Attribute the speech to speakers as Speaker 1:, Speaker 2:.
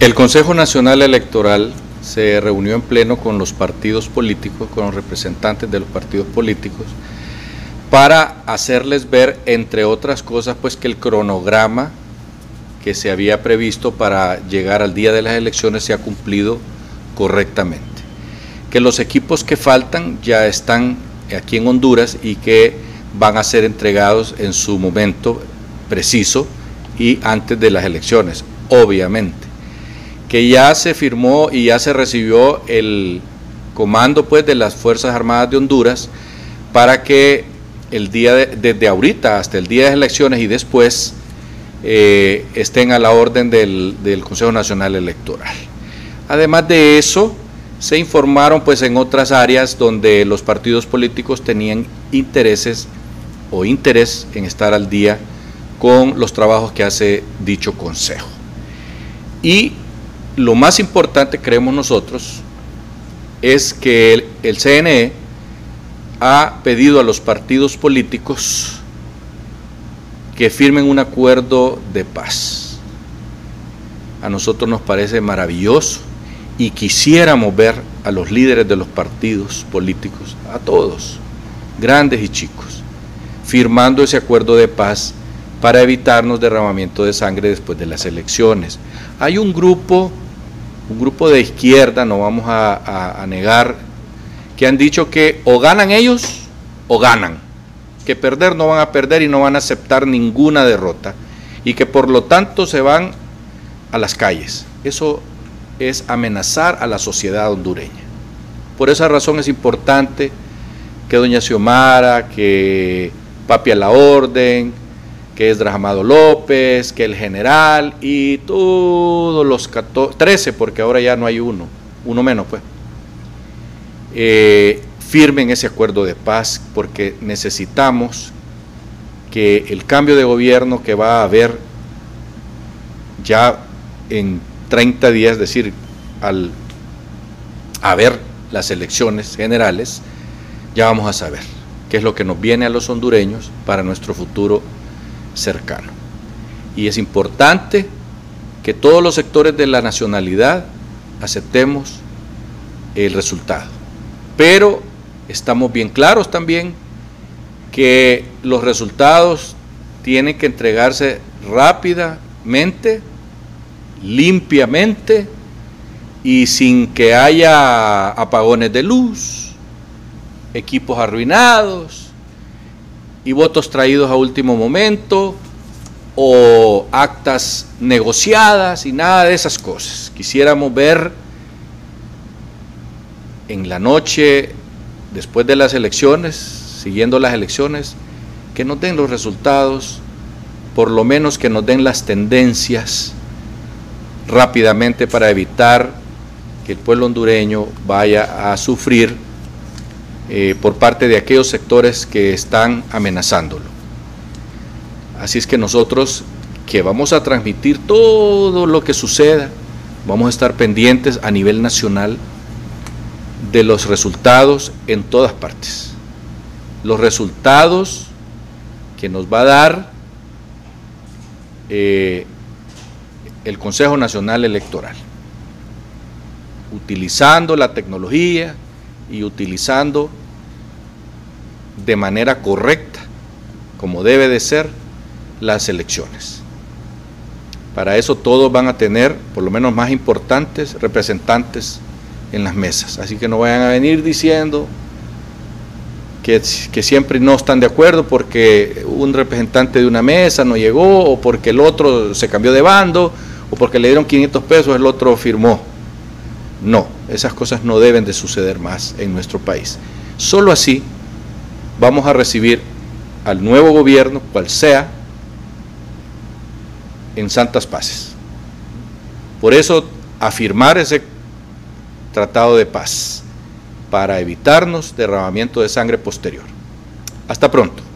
Speaker 1: El Consejo Nacional Electoral se reunió en pleno con los partidos políticos, con los representantes de los partidos políticos, para hacerles ver, entre otras cosas, pues que el cronograma que se había previsto para llegar al día de las elecciones se ha cumplido correctamente. Que los equipos que faltan ya están aquí en Honduras y que van a ser entregados en su momento preciso y antes de las elecciones, obviamente. Que ya se firmó y ya se recibió el comando pues de las Fuerzas Armadas de Honduras para que el día desde ahorita hasta el día de las elecciones y después eh, estén a la orden del, del, Consejo Nacional Electoral. Además de eso, se informaron pues en otras áreas donde los partidos políticos tenían intereses o interés en estar al día con los trabajos que hace dicho consejo. Y lo más importante, creemos nosotros, es que el, CNE ha pedido a los partidos políticos que firmen un acuerdo de paz. A nosotros nos parece maravilloso y quisiéramos ver a los líderes de los partidos políticos, a todos, grandes y chicos, firmando ese acuerdo de paz para evitarnos derramamiento de sangre después de las elecciones. Hay un grupo, un grupo de izquierda, no vamos a, negar que han dicho que o ganan ellos o ganan, que perder no van a perder y no van a aceptar ninguna derrota y que por lo tanto se van a las calles. Eso es amenazar a la sociedad hondureña. Por esa razón es importante que doña Xiomara, que Papi a la Orden, que es Amado López, que el general y todos los 14, 13, porque ahora ya no hay uno, uno menos pues, eh, firmen ese acuerdo de paz porque necesitamos que el cambio de gobierno que va a haber ya en 30 días, es decir, al haber las elecciones generales, ya vamos a saber qué es lo que nos viene a los hondureños para nuestro futuro cercano. Y es importante que todos los sectores de la nacionalidad aceptemos el resultado. Pero estamos bien claros también que los resultados tienen que entregarse rápidamente, limpiamente y sin que haya apagones de luz, equipos arruinados y votos traídos a último momento o actas negociadas y nada de esas cosas. Quisiéramos ver en la noche, después de las elecciones, siguiendo las elecciones, que nos den los resultados, por lo menos que nos den las tendencias rápidamente para evitar que el pueblo hondureño vaya a sufrir eh, por parte de aquellos sectores que están amenazándolo. Así es que nosotros que vamos a transmitir todo lo que suceda, vamos a estar pendientes a nivel nacional de los resultados en todas partes. Los resultados que nos va a dar eh, el Consejo Nacional Electoral, utilizando la tecnología y utilizando de manera correcta, como debe de ser, las elecciones. Para eso todos van a tener, por lo menos más importantes, representantes en las mesas. Así que no vayan a venir diciendo que, siempre no están de acuerdo porque un representante de una mesa no llegó o porque el otro se cambió de bando o porque le dieron 500 pesos el otro firmó. No, esas cosas no deben de suceder más en nuestro país. Solo así vamos a recibir al nuevo gobierno, cual sea, en santas paces. Por eso afirmar ese tratado de paz para evitarnos derramamiento de sangre posterior. Hasta pronto.